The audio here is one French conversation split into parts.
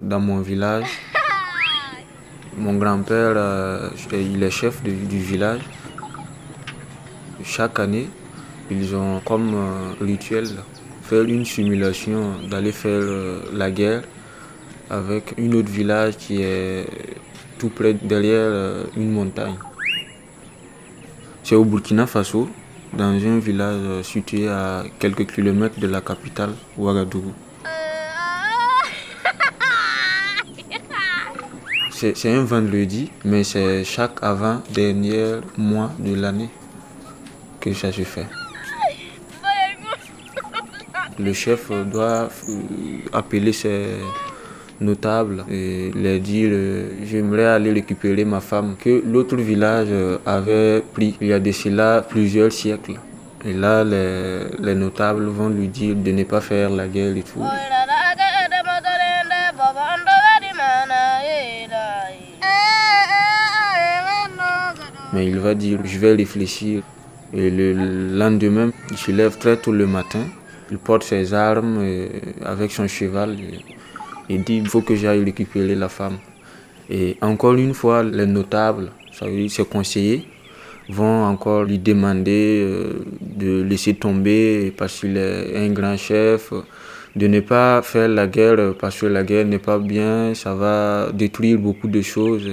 Dans mon village, mon grand-père, euh, il est chef du village. Chaque année, ils ont comme euh, rituel faire une simulation d'aller faire euh, la guerre avec un autre village qui est tout près derrière une montagne. C'est au Burkina Faso, dans un village situé à quelques kilomètres de la capitale, Ouagadougou. C'est un vendredi, mais c'est chaque avant-dernier mois de l'année que ça se fait. Le chef doit euh, appeler ses notables et leur dire euh, j'aimerais aller récupérer ma femme que l'autre village avait pris il y a de cela plusieurs siècles. Et là, les, les notables vont lui dire de ne pas faire la guerre et tout. Mais il va dire, je vais réfléchir. Et le lendemain, il se lève très tôt le matin. Il porte ses armes avec son cheval. Il dit, il faut que j'aille récupérer la femme. Et encore une fois, les notables, ça ses conseillers, vont encore lui demander euh, de laisser tomber parce qu'il est un grand chef, de ne pas faire la guerre parce que la guerre n'est pas bien, ça va détruire beaucoup de choses.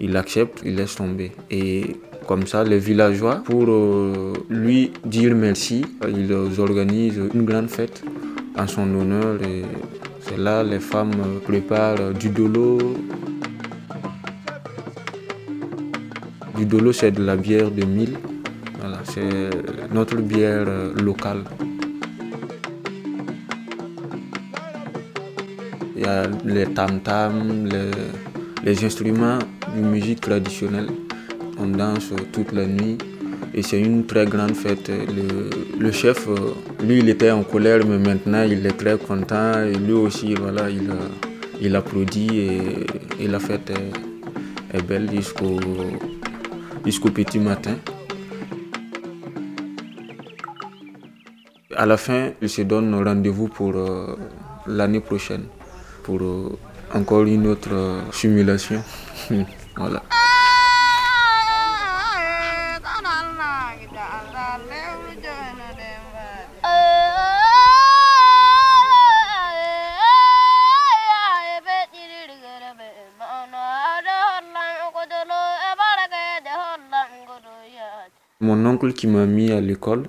Il accepte, il laisse tomber. Et comme ça, les villageois, pour euh, lui dire merci, ils organisent une grande fête en son honneur. Et c'est là les femmes préparent du dolo. Du dolo, c'est de la bière de mille. Voilà, c'est notre bière locale. Il y a les tam-tams, les les instruments de musique traditionnelle. On danse toute la nuit et c'est une très grande fête. Le, chef, lui, il était en colère, mais maintenant il est très content et lui aussi, voilà, il, il applaudit et, la fête est, belle jusqu'au petit matin. À la fin, il se donne rendez-vous pour euh, l'année prochaine, euh, encore une autre euh, simulation. voilà. Mon oncle qui m'a mis à l'école,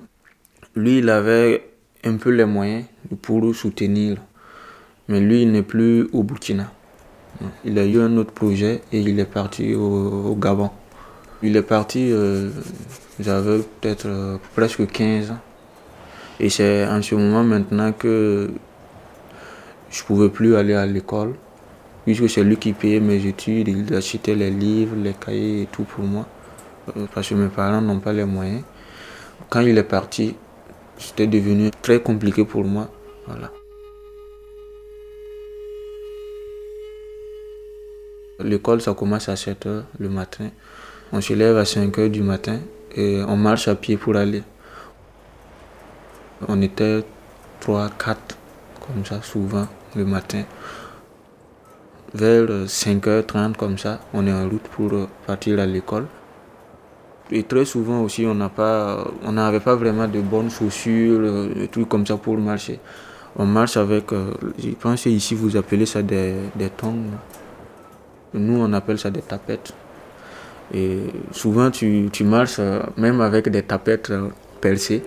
lui, il avait un peu les moyens pour soutenir mais lui, il n'est plus au Burkina. Il a eu un autre projet et il est parti au, Gabon. Il est parti, euh, j'avais peut-être euh, presque 15 ans. Et c'est en ce moment maintenant que je ne pouvais plus aller à l'école, puisque c'est lui qui payait mes études, il achetait les livres, les cahiers et tout pour moi, euh, parce que mes parents n'ont pas les moyens. Quand il est parti, c'était devenu très compliqué pour moi. Voilà. L'école, ça commence à 7 h le matin. On se lève à 5 h du matin et on marche à pied pour aller. On était 3, 4, comme ça, souvent, le matin. Vers 5h30, comme ça, on est en route pour partir à l'école. Et très souvent aussi, on n'avait pas vraiment de bonnes chaussures, des trucs comme ça pour marcher. On marche avec, euh, je pense ici vous appelez ça des, des tongs. Nous, on appelle ça des tapettes. Et souvent, tu, tu marches euh, même avec des tapettes euh, percées.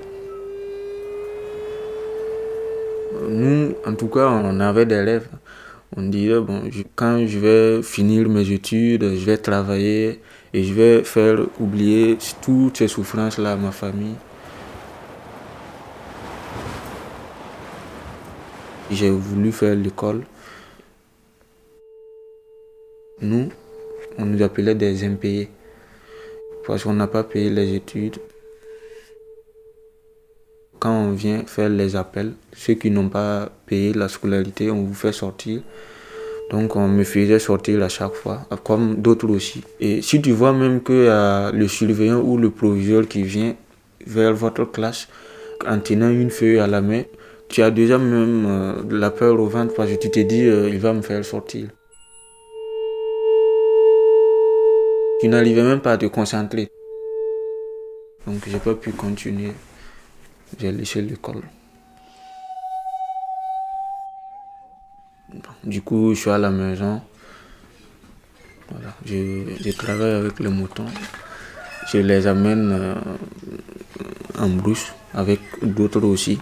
Nous, en tout cas, on avait des rêves. On disait, bon, quand je vais finir mes études, je vais travailler et je vais faire oublier toutes ces souffrances-là à ma famille. J'ai voulu faire l'école nous, on nous appelait des impayés parce qu'on n'a pas payé les études. Quand on vient faire les appels, ceux qui n'ont pas payé la scolarité, on vous fait sortir Donc on me faisait sortir à chaque fois, comme d'autres aussi. Et si tu vois même que euh, le surveillant ou le proviseur qui vient vers votre classe en tenant une feuille à la main, tu as déjà même euh, la peur au ventre parce que tu te dis euh, il va me faire sortir. Tu n'arrivais même pas à te concentrer. Donc j'ai pas pu continuer. J'ai laissé l'école. Du coup, je suis à la maison. Voilà. Je, travaille avec les moutons. Je les amène euh, en brousse avec d'autres aussi.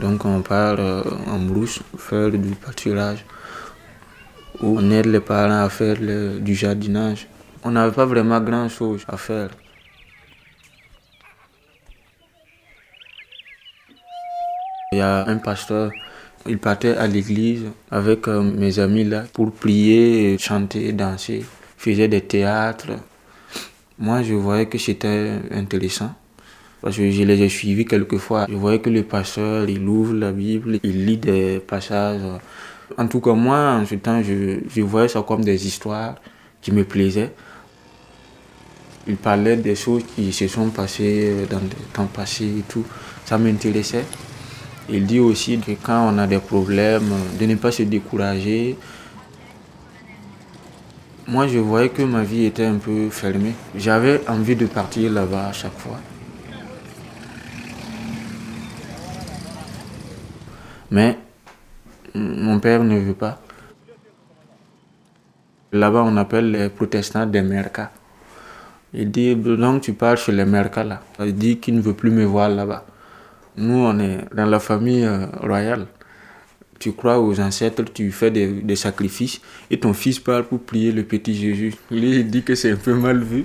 Donc on part euh, en brousse faire du pâturage. On aide les parents à faire du jardinage. On n'avait pas vraiment grand chose à faire. Il y a un pasteur, il partait à l'église avec euh, mes amis là pour prier, chanter, danser, faisait des théâtres. Moi, je voyais que c'était intéressant. Parce que je les ai suivis quelquefois. Je voyais que le pasteur, il ouvre la Bible, il lit des passages. En tout cas, moi, en ce temps, je, je voyais ça comme des histoires qui me plaisaient. Il parlait des choses qui se sont passées dans le temps passé et tout. Ça m'intéressait. Il dit aussi que quand on a des problèmes, de ne pas se décourager. Moi, je voyais que ma vie était un peu fermée. J'avais envie de partir là-bas à chaque fois. Mais mon père ne veut pas. Là-bas, on appelle les protestants des mercas. Il dit, donc tu parles chez les mercas là. Il dit qu'il ne veut plus me voir là-bas. Nous, on est dans la famille euh, royale. Tu crois aux ancêtres, tu fais des, sacrifices et ton fils parle pour prier le petit Jésus. Lui, il dit que c'est un peu mal vu.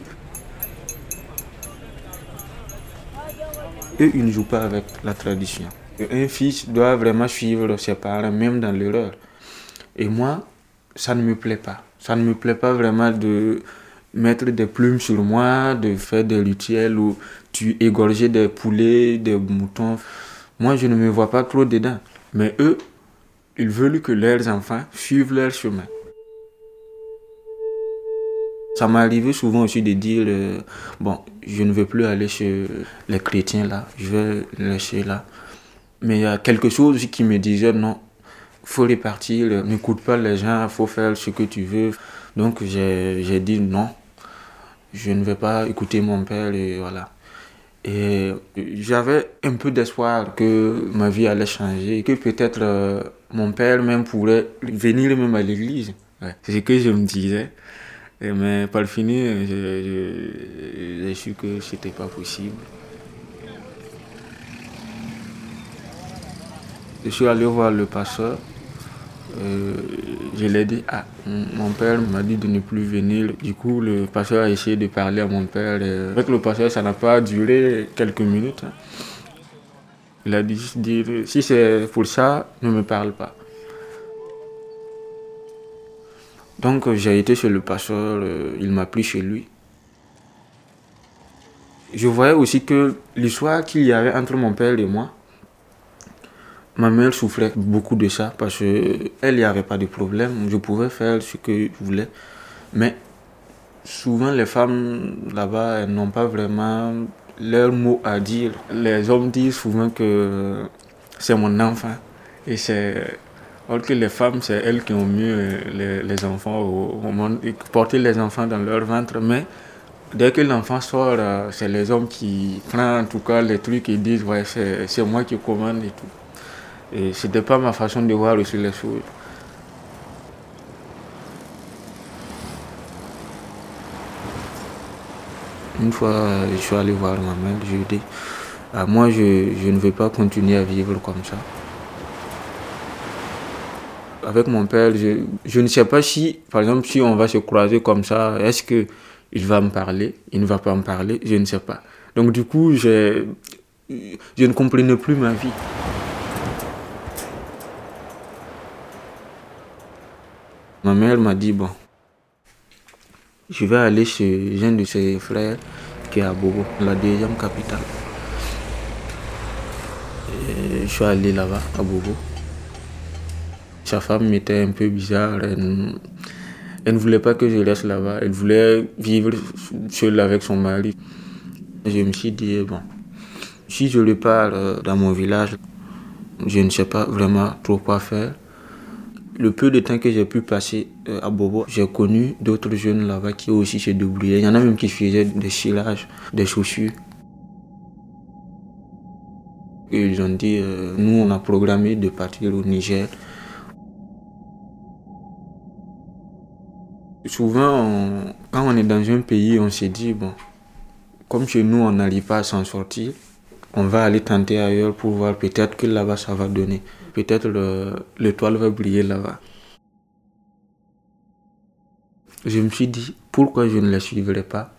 Eux, ils ne jouent pas avec la tradition. Un fils doit vraiment suivre ses parents, même dans l'erreur. Et moi, ça ne me plaît pas. Ça ne me plaît pas vraiment de mettre des plumes sur moi, de faire des rituels ou tu égorger des poulets, des moutons. Moi, je ne me vois pas trop dedans. Mais eux, ils veulent que leurs enfants suivent leur chemin. Ça m'est arrivé souvent aussi de dire, euh, bon, je ne veux plus aller chez les chrétiens là, je vais laisser là. Mais il y a quelque chose qui me disait, non, faut repartir, n'écoute pas les gens, il faut faire ce que tu veux. Donc j'ai dit non, je ne vais pas écouter mon père et voilà. Et j'avais un peu d'espoir que ma vie allait changer, que peut-être euh, mon père même pourrait venir même à l'église. C'est ce que je me disais. mais par le fini, j'ai su que c'était pas possible. Je suis allé voir le pasteur. Euh, je l'ai dit, ah, mon père m'a dit de ne plus venir. Du coup, le pasteur a essayé de parler à mon père. avec le pasteur, ça n'a pas duré quelques minutes. Hein. Il a dit, si c'est pour ça, ne me parle pas. Donc j'ai été chez le pasteur, euh, il m'a pris chez lui. Je voyais aussi que l'histoire qu'il y avait entre mon père et moi, Ma mère souffrait beaucoup de ça parce qu'elle n'y avait pas de problème. Je pouvais faire ce que je voulais. Mais souvent, les femmes là-bas, elles n'ont pas vraiment leur mot à dire. Les hommes disent souvent que c'est mon enfant. Et c'est. Alors que les femmes, c'est elles qui ont mieux les, les enfants au, monde, porter les enfants dans leur ventre. Mais dès que l'enfant sort, euh, c'est les hommes qui prennent en tout cas les trucs et disent Ouais, c'est moi qui commande et tout. Et ce n'était pas ma façon de voir aussi les choses. Une fois, je suis allé voir ma mère, je lui ai dit, ah, moi, je, je, ne veux pas continuer à vivre comme ça. Avec mon père, je, je, ne sais pas si, par exemple, si on va se croiser comme ça, est-ce qu'il va me parler, il ne va pas me parler, je ne sais pas. Donc du coup, je, je ne comprenais plus ma vie. Ma mère m'a dit, bon, je vais aller chez un de ses frères qui est à Bobo, la deuxième capitale. je suis allé là-bas, à Bobo. Sa femme m'était un peu bizarre. Elle, elle, ne voulait pas que je reste là-bas. Elle voulait vivre seule avec son mari. Je me suis dit, bon, si je lui parle dans mon village, je ne sais pas vraiment trop quoi faire. Le peu de temps que j'ai pu passer euh, à Bobo, j'ai connu d'autres jeunes là-bas qui aussi se débrouillaient. Il y en a même qui faisaient des silages, des chaussures. ils ont dit, euh, nous on a programmé de partir au Niger. Souvent, quand on est dans un pays, on se dit, bon, comme chez nous on n'arrive pas à s'en sortir, on va aller tenter ailleurs pour voir peut-être que là-bas ça va donner. Peut-être l'étoile va briller là-bas. Je me suis dit pourquoi je ne les suivrais pas?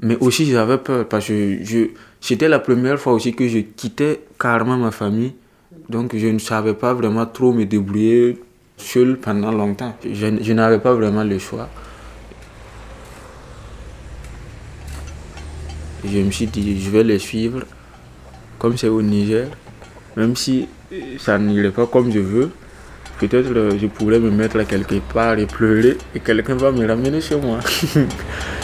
Mais aussi j'avais peur parce que c'était la première fois aussi que je quittais carrément ma famille. Donc je ne savais pas vraiment trop me débrouiller seul pendant longtemps. Je n'avais pas vraiment le choix. Je me suis dit, je vais les suivre comme c'est au Niger. Même si ça n'irait pas comme je veux, peut-être je pourrais me mettre quelque part et pleurer et quelqu'un va me ramener chez moi.